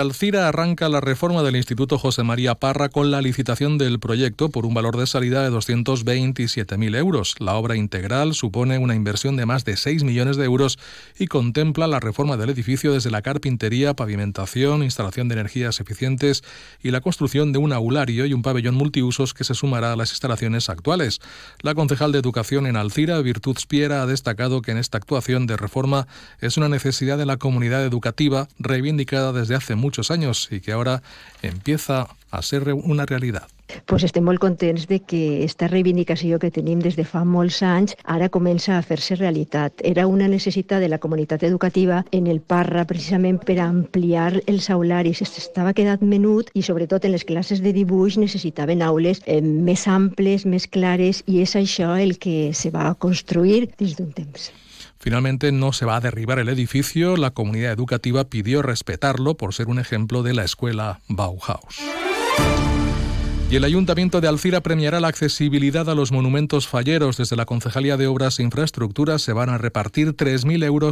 Alcira arranca la reforma del Instituto José María Parra con la licitación del proyecto por un valor de salida de 227.000 euros. La obra integral supone una inversión de más de 6 millones de euros y contempla la reforma del edificio desde la carpintería, pavimentación, instalación de energías eficientes y la construcción de un aulario y un pabellón multiusos que se sumará a las instalaciones actuales. La concejal de Educación en Alcira, Virtud Spiera, ha destacado que en esta actuación de reforma es una necesidad de la comunidad educativa reivindicada desde hace mucho muchos años y que ahora empieza a ser una realidad. Pues estem molt contents de que esta reivindicació que tenim des de fa molts anys ara comença a fer-se realitat. Era una necessitat de la comunitat educativa en el Parra precisament per ampliar els aularis. Estava quedat menut i sobretot en les classes de dibuix necessitaven aules eh, més amples, més clares i és això el que se va construir dins d'un temps. Finalmente no se va a derribar el edificio, la comunidad educativa pidió respetarlo por ser un ejemplo de la escuela Bauhaus. Y el Ayuntamiento de Alcira premiará la accesibilidad a los monumentos falleros. Desde la Concejalía de Obras e Infraestructuras se van a repartir 3.000 euros